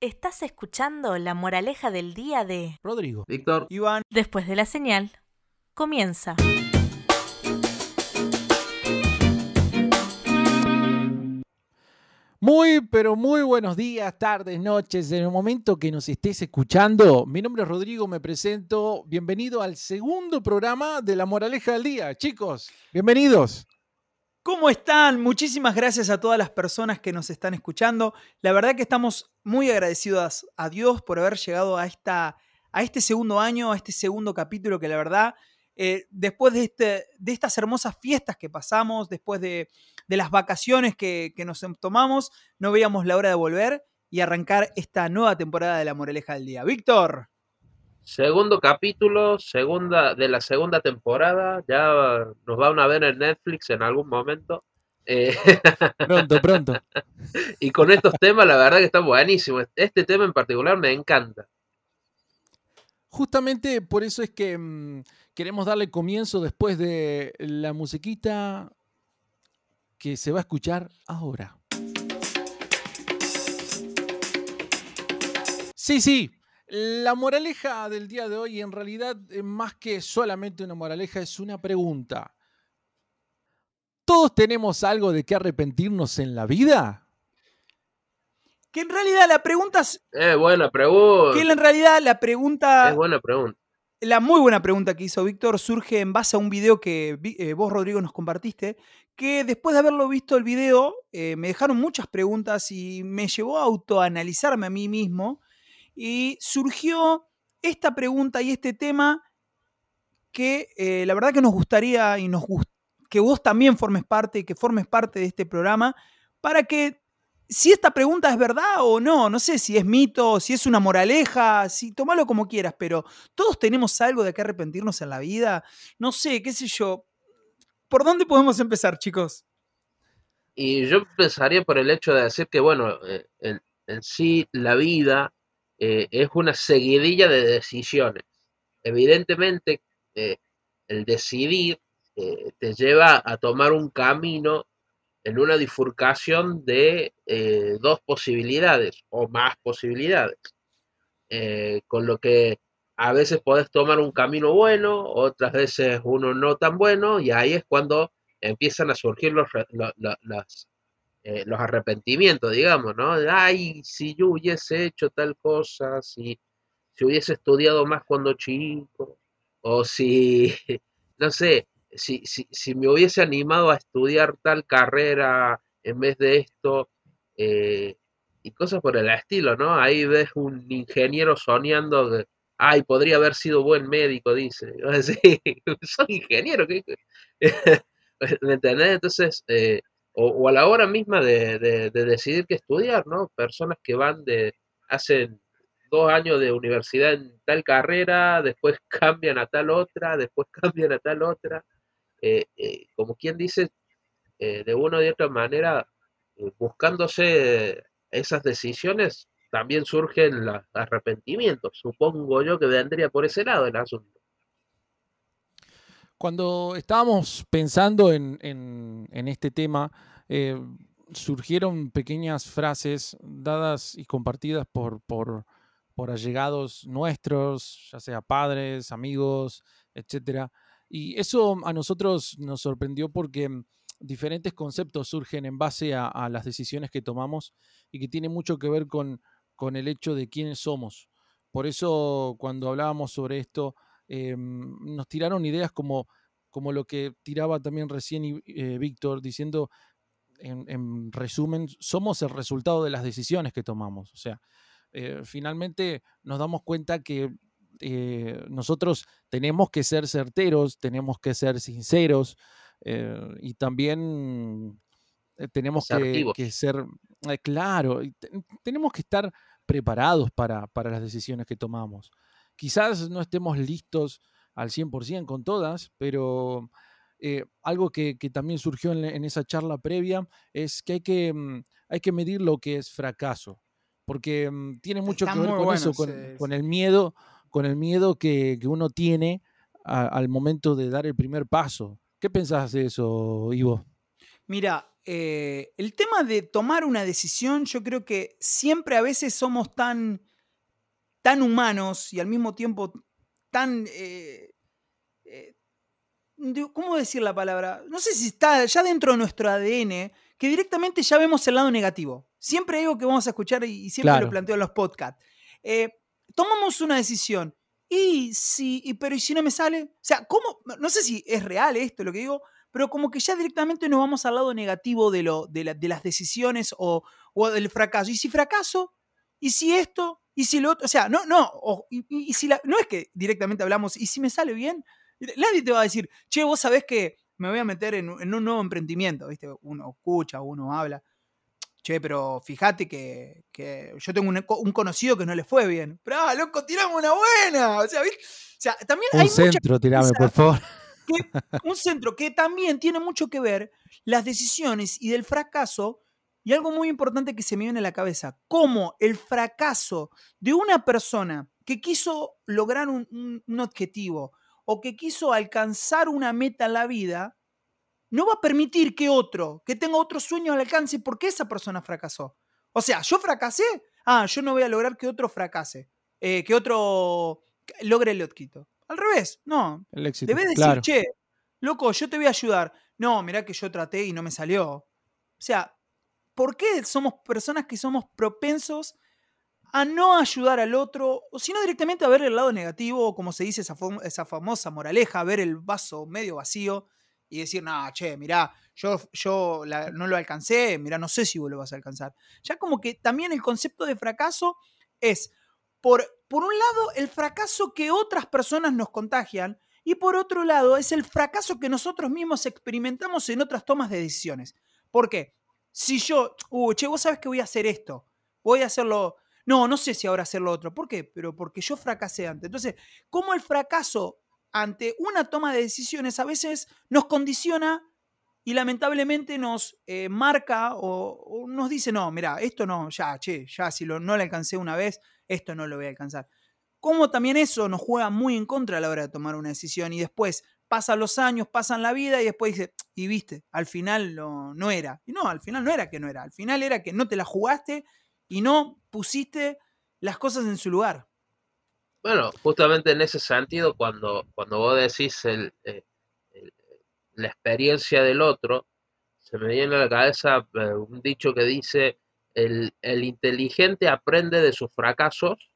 Estás escuchando la moraleja del día de Rodrigo. Víctor. Iván. Después de la señal, comienza. Muy, pero muy buenos días, tardes, noches. En el momento que nos estés escuchando, mi nombre es Rodrigo, me presento. Bienvenido al segundo programa de La Moraleja del Día. Chicos, bienvenidos. ¿Cómo están? Muchísimas gracias a todas las personas que nos están escuchando. La verdad que estamos muy agradecidos a Dios por haber llegado a, esta, a este segundo año, a este segundo capítulo que la verdad, eh, después de, este, de estas hermosas fiestas que pasamos, después de, las vacaciones que, que nos tomamos, no veíamos la hora de volver y arrancar esta nueva temporada de La Moraleja del Día. Víctor. Segundo capítulo, segunda de la segunda temporada. Ya nos van a ver en Netflix en algún momento. Eh, Pronto, pronto. y con estos temas, la verdad que está buenísimo. Este tema en particular me encanta. Justamente por eso es que mm, queremos darle comienzo después de la musiquita que se va a escuchar ahora. Sí, sí, la moraleja del día de hoy en realidad, eh, más que solamente una moraleja, es una pregunta. ¿Todos tenemos algo de qué arrepentirnos en la vida? Que en realidad la pregunta es... Buena pregunta. Que en realidad la pregunta... Es buena pregunta. La muy buena pregunta que hizo Víctor surge en base a un video que eh, vos, Rodrigo, nos compartiste, que después de haberlo visto el video, eh, me dejaron muchas preguntas y me llevó a autoanalizarme a mí mismo y surgió esta pregunta y este tema que eh, la verdad que nos gustaría y nos gust que vos también formes parte y que formes parte de este programa para que si esta pregunta es verdad o no, no sé si es mito, si es una moraleja, si tomalo como quieras, pero todos tenemos algo de qué arrepentirnos en la vida, no sé, qué sé yo. ¿Por dónde podemos empezar, chicos? Y yo empezaría por el hecho de decir que, bueno, eh, en, en sí la vida eh, es una seguidilla de decisiones. Evidentemente, eh, el decidir eh, te lleva a tomar un camino en una bifurcación de dos posibilidades o más posibilidades. Con lo que a veces podés tomar un camino bueno, otras veces uno no tan bueno, y ahí es cuando empiezan a surgir los, las, eh, los arrepentimientos, digamos, ¿no? Ay, si yo hubiese hecho tal cosa, si, si hubiese estudiado más cuando chico, o si, no sé, si, si, si me hubiese animado a estudiar tal carrera en vez de esto, eh, y cosas por el estilo, ¿no? Ahí ves un ingeniero soñando de, ay, podría haber sido buen médico, dice. Decís, soy ingeniero. ¿Me entendés? Entonces, eh, o, a la hora misma de, de- de decidir qué estudiar, ¿no? Personas que van de, hacen dos años de universidad en tal carrera, después cambian a tal otra, después cambian a tal otra. Eh, eh, como quien dice, eh, de una u otra manera, buscándose esas decisiones, también surgen los arrepentimientos. Supongo yo que vendría por ese lado el asunto. Cuando estábamos pensando en, este tema, eh, surgieron pequeñas frases dadas y compartidas por, allegados nuestros, ya sea padres, amigos, etcétera. Y eso a nosotros nos sorprendió porque diferentes conceptos surgen en base a, las decisiones que tomamos y que tiene mucho que ver con el hecho de quiénes somos. Por eso cuando hablábamos sobre esto, eh, nos tiraron ideas como, como lo que tiraba también recién eh, Víctor, diciendo, en, en resumen, somos el resultado de las decisiones que tomamos. O sea, eh, finalmente nos damos cuenta que nosotros tenemos que ser certeros, tenemos que ser sinceros y también tenemos que, que ser, claro, tenemos que estar preparados para, para las decisiones que tomamos. Quizás no estemos listos al 100% con todas, pero eh, algo que, que también surgió en, esa charla previa es que hay que, mm, hay que medir lo que es fracaso, porque mm, tiene mucho Está que ver con bueno eso, con, el miedo, con el miedo que, que uno tiene a- al momento de dar el primer paso. ¿Qué pensás de eso, Ivo? Mira, eh, el tema de tomar una decisión, yo creo que siempre a veces somos tan, tan humanos y al mismo tiempo tan... eh, eh, ¿Cómo decir la palabra? No sé si está ya dentro de nuestro ADN, que directamente ya vemos el lado negativo. Siempre digo que vamos a escuchar y siempre lo planteo en los podcasts. Eh, tomamos una decisión. Y si, y- pero ¿y si no me sale? O sea, ¿cómo? No sé si es real esto lo que digo, pero como que ya directamente nos vamos al lado negativo de, lo, de, la- de las decisiones o, o del fracaso. ¿Y si fracaso? ¿Y si esto? ¿Y si lo otro? O sea, no, no, o- y, si la, no es que directamente hablamos, ¿y si me sale bien? Nadie te va a decir, che, vos sabés que me voy a meter en, un- en un nuevo emprendimiento, ¿viste? Uno escucha, uno habla. Che, pero fíjate que, que yo tengo un, un conocido que no le fue bien. Pero, ah, loco, tiramos una buena. O sea, ¿viste? O sea también Un hay mucha centro, tirame, por favor. que- un centro que también tiene mucho que ver las decisiones y del fracaso. Y algo muy importante que se me viene a la cabeza, cómo el fracaso de una persona que quiso lograr un, un- un objetivo o que quiso alcanzar una meta en la vida, no va a permitir que otro, que tenga otro sueño al alcance porque esa persona fracasó. O sea, yo fracasé, ah, yo no voy a lograr que otro fracase, eh, que otro logre el éxito. Al revés, no, El éxito. Debes decir, claro. che, loco, yo te voy a ayudar. No, mirá que yo traté y no me salió. O sea, ¿por qué somos personas que somos propensos a no ayudar al otro? O sino directamente a ver el lado negativo, como se dice esa, fam- esa famosa moraleja, ver el vaso medio vacío y decir, no, che, mirá, yo, yo no lo alcancé, mirá, no sé si vos lo vas a alcanzar. Ya como que también el concepto de fracaso es, por, por un lado, el fracaso que otras personas nos contagian y por otro lado, es el fracaso que nosotros mismos experimentamos en otras tomas de decisiones. ¿Por qué? Si yo, uh, che, vos sabés que voy a hacer esto, voy a hacerlo, no, no sé si ahora hacer lo otro. ¿Por qué? Pero porque yo fracasé antes. Entonces, ¿cómo el fracaso ante una toma de decisiones a veces nos condiciona y lamentablemente nos eh, marca o, nos dice, no, mira, esto no, ya, che, ya si lo, no lo alcancé una vez, esto no lo voy a alcanzar. Como también eso nos juega muy en contra a la hora de tomar una decisión y después pasan los años, pasan la vida y después dice, y viste, al final no, era. Y no, al final no era que no era, al final era que no te la jugaste y no pusiste las cosas en su lugar. Bueno, justamente en ese sentido, cuando, cuando vos decís el, eh, el- la experiencia del otro, se me viene a la cabeza eh, un dicho que dice, el, el inteligente aprende de sus fracasos,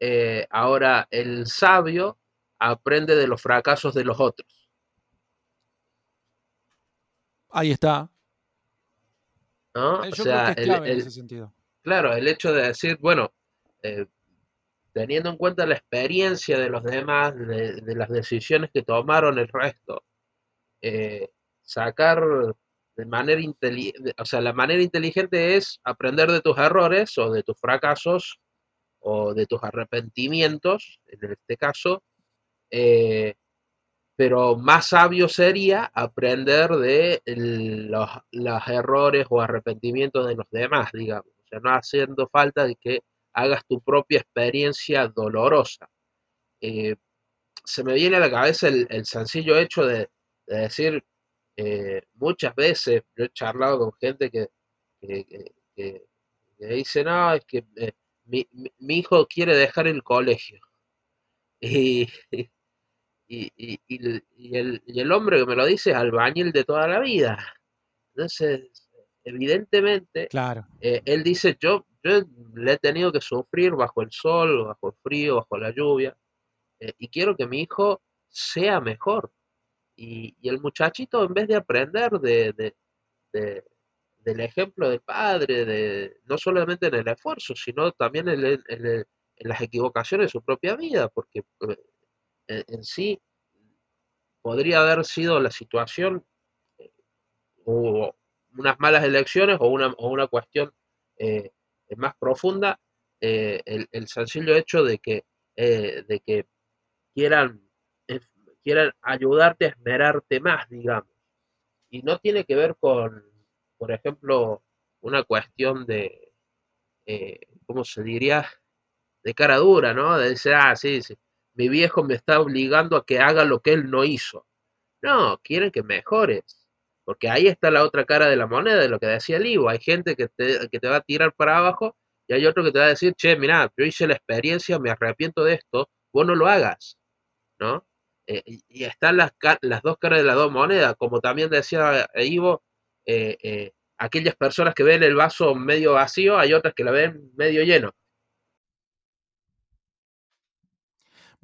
eh, ahora el sabio aprende de los fracasos de los otros. Ahí está. ¿no? Eh, O sea, creo que es el- clave en el- ese sentido. Claro, el hecho de decir, bueno, eh, teniendo en cuenta la experiencia de los demás, de, de las decisiones que tomaron el resto, eh, sacar de manera inteligente, o sea, la manera inteligente es aprender de tus errores o de tus fracasos o de tus arrepentimientos, en este caso, eh, pero más sabio sería aprender de los, errores o arrepentimientos de los demás, digamos. O sea, no haciendo falta de que hagas tu propia experiencia dolorosa. Eh, se me viene a la cabeza el, sencillo hecho de, de decir, eh, muchas veces, yo he charlado con gente que, que, que- dice, no, es que mi, hijo quiere dejar el colegio. Y, y- y y el- y el hombre que me lo dice es albañil de toda la vida. Entonces, evidentemente, Claro. eh, él dice, yo, yo le he tenido que sufrir bajo el sol, bajo el frío, bajo la lluvia, eh, y quiero que mi hijo sea mejor. Y, y el muchachito, en vez de aprender de, de- de- del ejemplo del padre, de, no solamente en el esfuerzo, sino también en, en el- en las equivocaciones de su propia vida, porque eh, en, en sí podría haber sido la situación eh, o unas malas elecciones o una, o una cuestión eh, más profunda, eh, el, sencillo hecho de que, eh, de que quieran, eh, quieran ayudarte a esmerarte más, digamos. Y no tiene que ver con, por ejemplo, una cuestión de, eh, ¿cómo se diría? De cara dura, ¿no? De decir, ah, sí, sí, mi viejo me está obligando a que haga lo que él no hizo. No, quieren que mejores. Porque ahí está la otra cara de la moneda, de lo que decía el Ivo. Hay gente que te, que te va a tirar para abajo y hay otro que te va a decir, che, mira, yo hice la experiencia, me arrepiento de esto, vos no lo hagas, ¿no? Eh, y, están las, las dos caras de las dos monedas, como también decía Ivo, eh, eh, aquellas personas que ven el vaso medio vacío, hay otras que la ven medio lleno.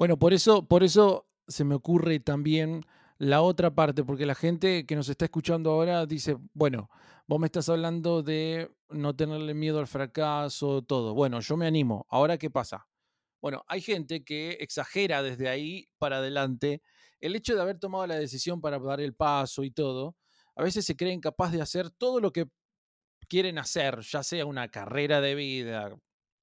Bueno, por eso, por eso se me ocurre también la otra parte, porque la gente que nos está escuchando ahora dice, bueno, vos me estás hablando de no tenerle miedo al fracaso, todo. Bueno, yo me animo. Ahora, ¿qué pasa? Bueno, hay gente que exagera desde ahí para adelante el hecho de haber tomado la decisión para dar el paso y todo. A veces se creen capaz de hacer todo lo que quieren hacer, ya sea una carrera de vida,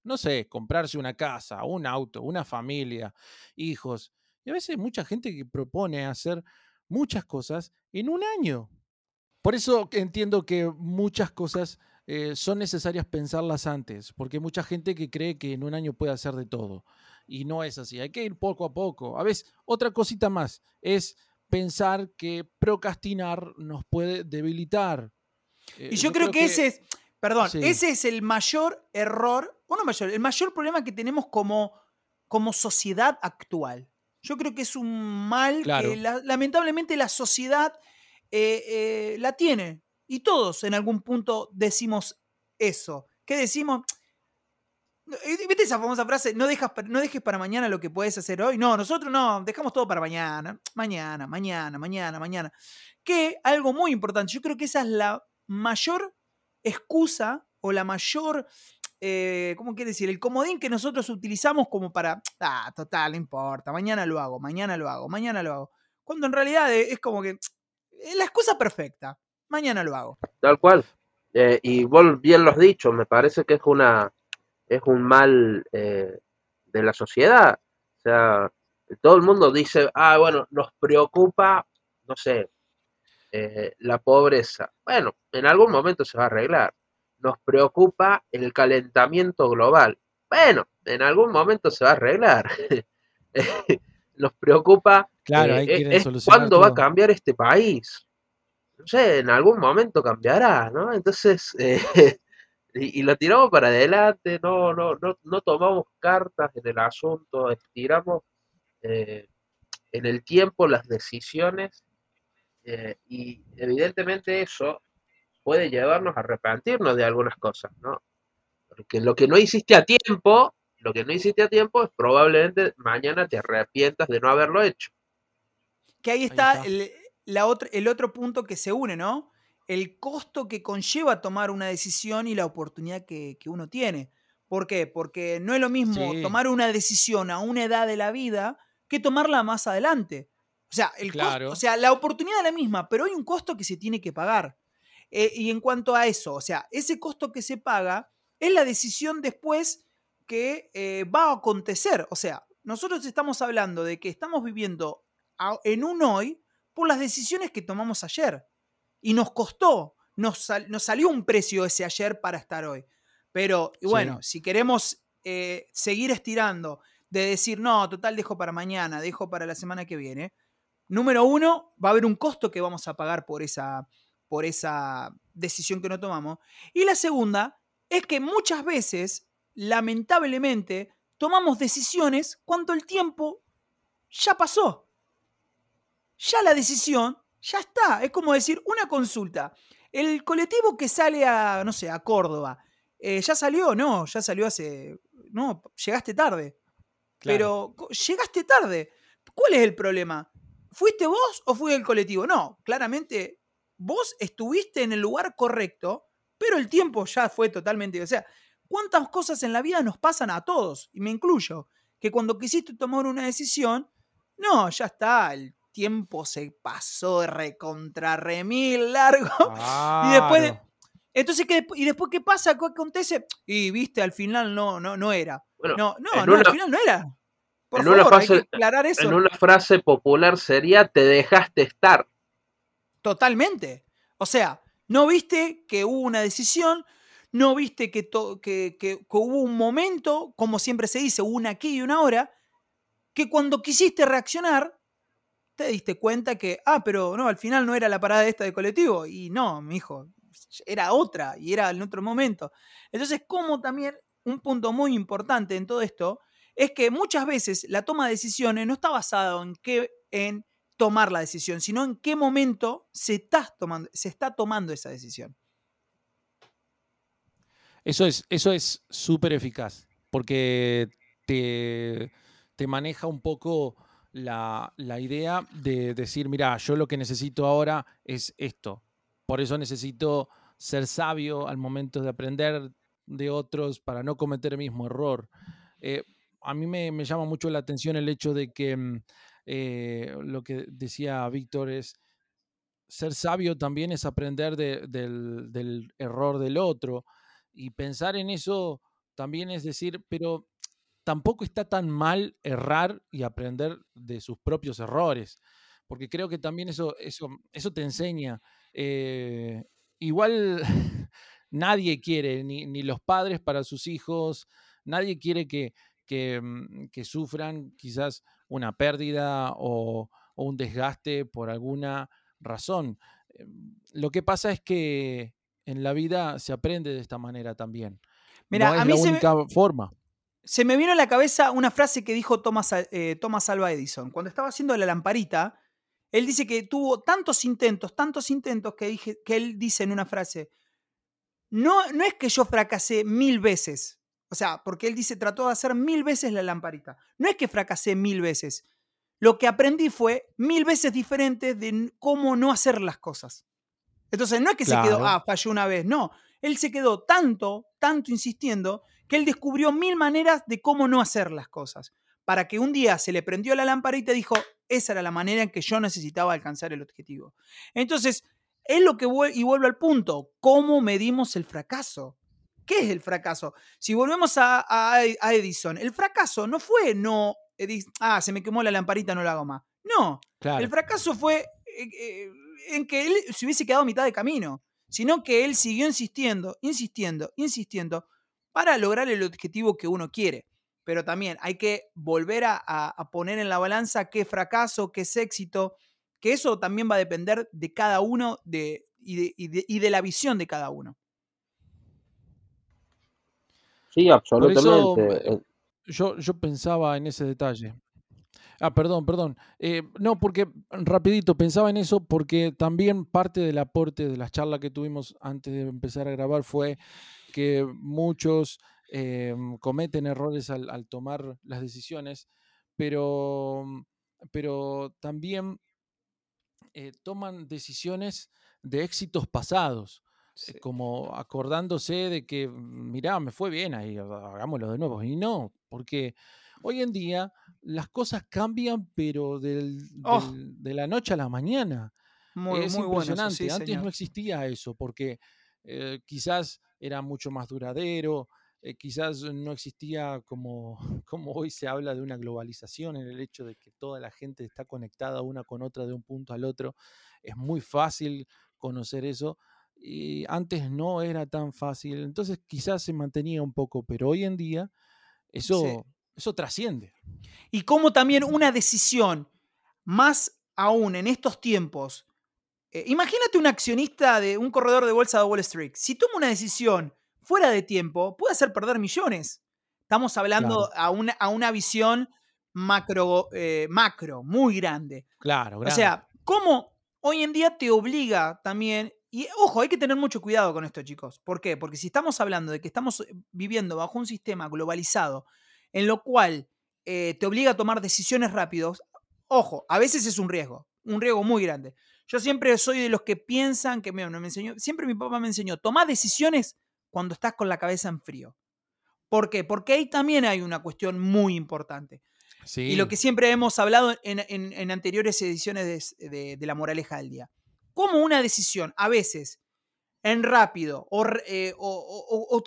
no sé, comprarse una casa, un auto, una familia, hijos. Y a veces mucha gente que propone hacer muchas cosas en un año. Por eso entiendo que muchas cosas eh, son necesarias pensarlas antes, porque hay mucha gente que cree que en un año puede hacer de todo. Y no es así, hay que ir poco a poco. A veces, otra cosita más es pensar que procrastinar nos puede debilitar. y yo, creo, que, ese es, perdón, ese es el mayor error, o no mayor, el mayor problema que tenemos como, como sociedad actual. Yo creo que es un mal que lamentablemente la sociedad eh, eh, la tiene. Y todos en algún punto decimos eso. ¿Qué decimos? ¿Viste esa famosa frase? No, dejas, no dejes para mañana lo que puedes hacer hoy. No, nosotros no, dejamos todo para mañana. Mañana, mañana, mañana, mañana. Que algo muy importante, yo creo que esa es la mayor excusa o la mayor eh, ¿cómo quiere decir? El comodín que nosotros utilizamos como para, ah, total, no importa, mañana lo hago, mañana lo hago, mañana lo hago. Cuando en realidad es como que la excusa perfecta, mañana lo hago. Tal cual. Eh, y vos bien lo has dicho, me parece que es una es un mal eh, de la sociedad. O sea, todo el mundo dice, ah, bueno, nos preocupa, no sé, la pobreza. Bueno, en algún momento se va a arreglar nos preocupa el calentamiento global. Bueno, en algún momento se va a arreglar. nos preocupa claro, eh, cuándo va a cambiar este país. No sé, en algún momento cambiará, ¿no? Entonces, eh, y, lo tiramos para adelante, no, no, no, no tomamos cartas en el asunto, estiramos eh, en el tiempo las decisiones y evidentemente eso puede llevarnos a arrepentirnos de algunas cosas, ¿no? Porque lo que no hiciste a tiempo, lo que no hiciste a tiempo es probablemente mañana te arrepientas de no haberlo hecho. Que ahí está, El, la el otro punto que se une, ¿no? El costo que conlleva tomar una decisión y la oportunidad que, uno tiene. ¿Por qué? Porque no es lo mismo tomar una decisión a una edad de la vida que tomarla más adelante. O sea, el o sea, la oportunidad es la misma, pero hay un costo que se tiene que pagar. Eh, y en cuanto a eso, o sea, ese costo que se paga es la decisión después que eh, va a acontecer. O sea, nosotros estamos hablando de que estamos viviendo en un hoy por las decisiones que tomamos ayer. Y nos costó, nos, salió un precio ese ayer para estar hoy. Pero bueno, si queremos eh, seguir estirando, de decir, no, total, dejo para mañana, dejo para la semana que viene, número uno, va a haber un costo que vamos a pagar por esa, por esa decisión que no tomamos. Y la segunda es que muchas veces, lamentablemente, tomamos decisiones cuando el tiempo ya pasó. Ya la decisión ya está. Es como decir, una consulta. El colectivo que sale a, no sé, a Córdoba, eh, ¿ya salió? No, ya salió hace... No, llegaste tarde. Pero llegaste tarde. ¿Cuál es el problema? ¿Fuiste vos o fue el colectivo? No, claramente vos estuviste en el lugar correcto, pero el tiempo ya fue totalmente... O sea, ¿cuántas cosas en la vida nos pasan a todos? Y me incluyo, que cuando quisiste tomar una decisión, no, ya está, el tiempo se pasó de recontra remil largo. Y después... entonces, ¿qué, ¿y después qué pasa? ¿Qué acontece? Y viste, al final no, no, no era. no, no, no al final no era. Por favor, hay que aclarar eso. En una frase popular sería, te dejaste estar. Totalmente. O sea, no viste que hubo una decisión, no viste que, que, hubo un momento, como siempre se dice, una aquí y una hora, que cuando quisiste reaccionar, te diste cuenta que, ah, pero no, al final no era la parada esta de colectivo. Y no, mi hijo, era otra y era en otro momento. Entonces, como también un punto muy importante en todo esto es que muchas veces la toma de decisiones no está basada en qué, en tomar la decisión, sino en qué momento se está tomando, esa decisión. Eso es eso es súper eficaz, porque te, te maneja un poco la, la idea de decir, mira, yo lo que necesito ahora es esto. Por eso necesito ser sabio al momento de aprender de otros para no cometer el mismo error. Eh, a mí me, me, llama mucho la atención el hecho de que mm, eh, lo que decía Víctor es, ser sabio también es aprender de, del, del, error del otro y pensar en eso también es decir, pero tampoco está tan mal errar y aprender de sus propios errores, porque creo que también eso, eso, eso te enseña. Eh, igual nadie quiere, ni, ni, los padres para sus hijos, nadie quiere que, que, mm, que sufran quizás una pérdida o, o, un desgaste por alguna razón. Em, lo que pasa es que en la vida se aprende de esta manera también. Mira, no es a mí la se única me, forma. Se me vino a la cabeza una frase que dijo Thomas, eh, Thomas Alva Edison. Cuando estaba haciendo la lamparita, él dice que tuvo tantos intentos, tantos intentos que, dije, que él dice en una frase, no, no es que yo fracasé mil veces, o sea, porque él dice, trató de hacer mil veces la lamparita, no es que fracasé mil veces, lo que aprendí fue mil veces diferentes de cómo no hacer las cosas. Entonces, no es que claro. se quedó, ah, falló una vez, no, él se quedó tanto, tanto insistiendo, que él descubrió mil maneras de cómo no hacer las cosas, para que un día se le prendió la lamparita y dijo, esa era la manera en que yo necesitaba alcanzar el objetivo. Entonces, es lo que y vuelvo al punto, ¿cómo medimos el fracaso? ¿Qué es el fracaso? Si volvemos a, a, a Edison, el fracaso no fue no, Edison, ah, se me quemó la lamparita, no la hago más. No, claro. el fracaso fue eh, eh, en que él se hubiese quedado a mitad de camino, sino que él siguió insistiendo, insistiendo, insistiendo para lograr el objetivo que uno quiere. Pero también hay que volver a, a poner en la balanza qué fracaso, qué es éxito, que eso también va a depender de cada uno de, y, de, y, de, y de la visión de cada uno. Sí, absolutamente. Por eso, yo, yo pensaba en ese detalle. Ah, perdón, perdón. Eh, no, porque rapidito pensaba en eso porque también parte del aporte de las charlas que tuvimos antes de empezar a grabar fue que muchos eh, cometen errores al, al, tomar las decisiones, pero, pero también eh, toman decisiones de éxitos pasados. Sí. como acordándose de que, mirá, me fue bien ahí, hagámoslo de nuevo. Y no, porque hoy en día las cosas cambian, pero del, oh. del, de la noche a la mañana. Muy, es muy impresionante. Bueno eso, sí, Antes señor. no existía eso, porque eh, quizás era mucho más duradero, eh, quizás no existía como, como hoy se habla de una globalización en el hecho de que toda la gente está conectada una con otra de un punto al otro. Es muy fácil conocer eso y antes no era tan fácil, entonces quizás se mantenía un poco, pero hoy en día eso, sí. eso trasciende. Y como también una decisión, más aún en estos tiempos, eh, imagínate un accionista de un corredor de bolsa de Wall Street, si toma una decisión fuera de tiempo, puede hacer perder millones. Estamos hablando claro. a, una, a, una, visión macro, eh, macro, muy grande. Claro, grande. O sea, ¿cómo hoy en día te obliga también y ojo, hay que tener mucho cuidado con esto, chicos. ¿Por qué? Porque si estamos hablando de que estamos eh, viviendo bajo un sistema globalizado en lo cual eh, te obliga a tomar decisiones rápidos, ojo, a veces es un riesgo, un riesgo muy grande. Yo siempre soy de los que piensan que me, me enseñó, siempre mi papá me enseñó, toma decisiones cuando estás con la cabeza en frío. ¿Por qué? Porque ahí también hay una cuestión muy importante. Sí. Y lo que siempre hemos hablado en, en, en anteriores ediciones de, de, de La Moraleja del Día como una decisión, a veces en rápido o, eh,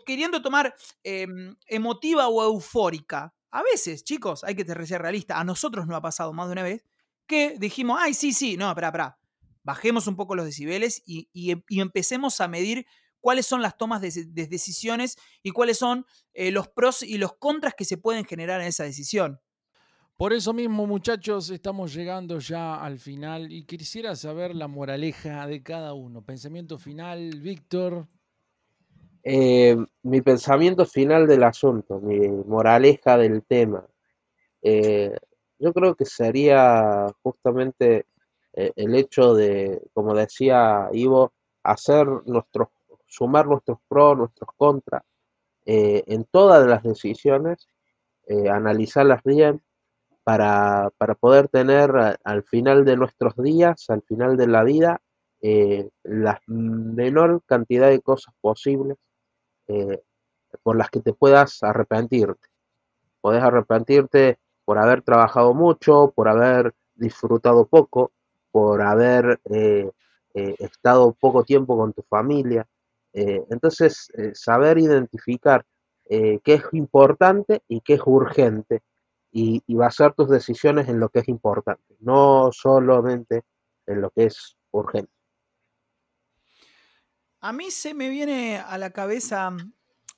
queriendo tomar eh, emotiva o eufórica, a veces, chicos, hay que ser realista, a nosotros nos ha pasado más de una vez que dijimos, ay, sí, sí, no, espera, espera, bajemos un poco los decibeles y, y, y, empecemos a medir cuáles son las tomas de, de decisiones y cuáles son eh, los pros y los contras que se pueden generar en esa decisión. Por eso mismo, muchachos, estamos llegando ya al final y quisiera saber la moraleja de cada uno. Pensamiento final, Víctor. Eh, mi pensamiento final del asunto, mi moraleja del tema. Eh, yo creo que sería justamente eh, el hecho de, como decía Ivo, hacer nuestros, sumar nuestros pros, nuestros contras en todas las decisiones, analizarlas bien para, para poder tener al final de nuestros días, al final de la vida, la menor cantidad de cosas posibles eh, por las que te puedas arrepentirte. Podés arrepentirte por haber trabajado mucho, por haber disfrutado poco, por haber eh, eh, estado poco tiempo con tu familia. entonces, saber identificar qué es importante y qué es urgente y, y basar tus decisiones en lo que es importante, no solamente en lo que es urgente. A mí se me viene a la cabeza mm,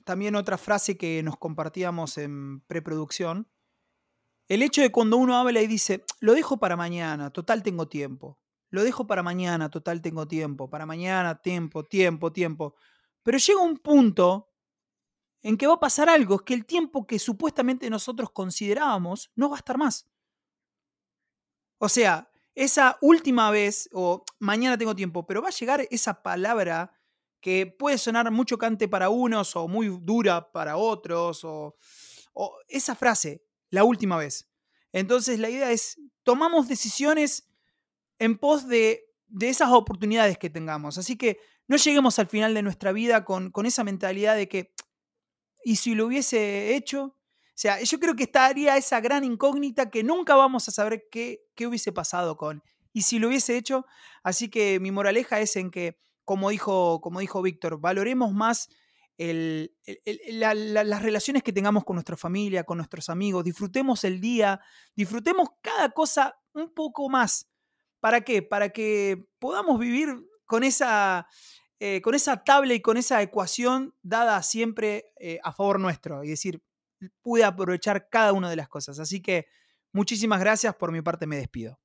también otra frase que nos compartíamos en preproducción. El hecho de cuando uno habla y dice, lo dejo para mañana, total tengo tiempo. Lo dejo para mañana, total tengo tiempo. Para mañana, tiempo, tiempo, tiempo. Pero llega un punto en que va a pasar algo, es que el tiempo que supuestamente nosotros considerábamos no va a estar más. O sea, esa última vez, o mañana tengo tiempo, pero va a llegar esa palabra que puede sonar mucho cante para unos o muy dura para otros, o, esa frase, la última vez. Entonces la idea es, tomamos decisiones en pos de, esas oportunidades que tengamos. Así que no lleguemos al final de nuestra vida con, con esa mentalidad de que, ¿y si lo hubiese hecho? O sea, yo creo que estaría esa gran incógnita que nunca vamos a saber qué, qué hubiese pasado con, y si lo hubiese hecho. Así que mi moraleja es en que como dijo, como dijo Víctor, valoremos más las relaciones que tengamos con nuestra familia, con nuestros amigos, disfrutemos el día, disfrutemos cada cosa un poco más. ¿Para qué? Para que podamos vivir con esa, eh, con esa tabla y con esa ecuación dada siempre eh, a favor nuestro. Y decir, pude aprovechar cada una de las cosas. Así que muchísimas gracias. Por mi parte me despido.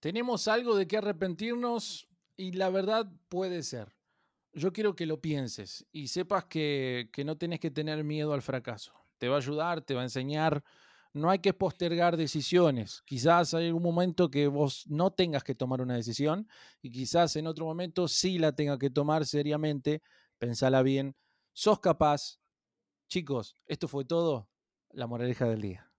¿Tenemos algo de qué arrepentirnos? Y la verdad puede ser. Yo quiero que lo pienses y sepas que, no tenés que tener miedo al fracaso. Te va a ayudar, te va a enseñar. No hay que postergar decisiones. Quizás hay algún momento que vos no tengas que tomar una decisión y quizás en otro momento sí la tenga que tomar seriamente. Pensala bien. Sos capaz. Chicos, esto fue todo. La moraleja del día.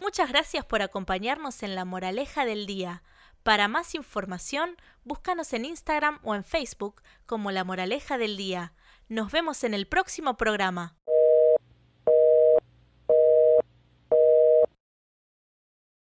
Muchas gracias por acompañarnos en la moraleja del día. Para más información, búscanos en Instagram o en Facebook como La Moraleja del Día. Nos vemos en el próximo programa.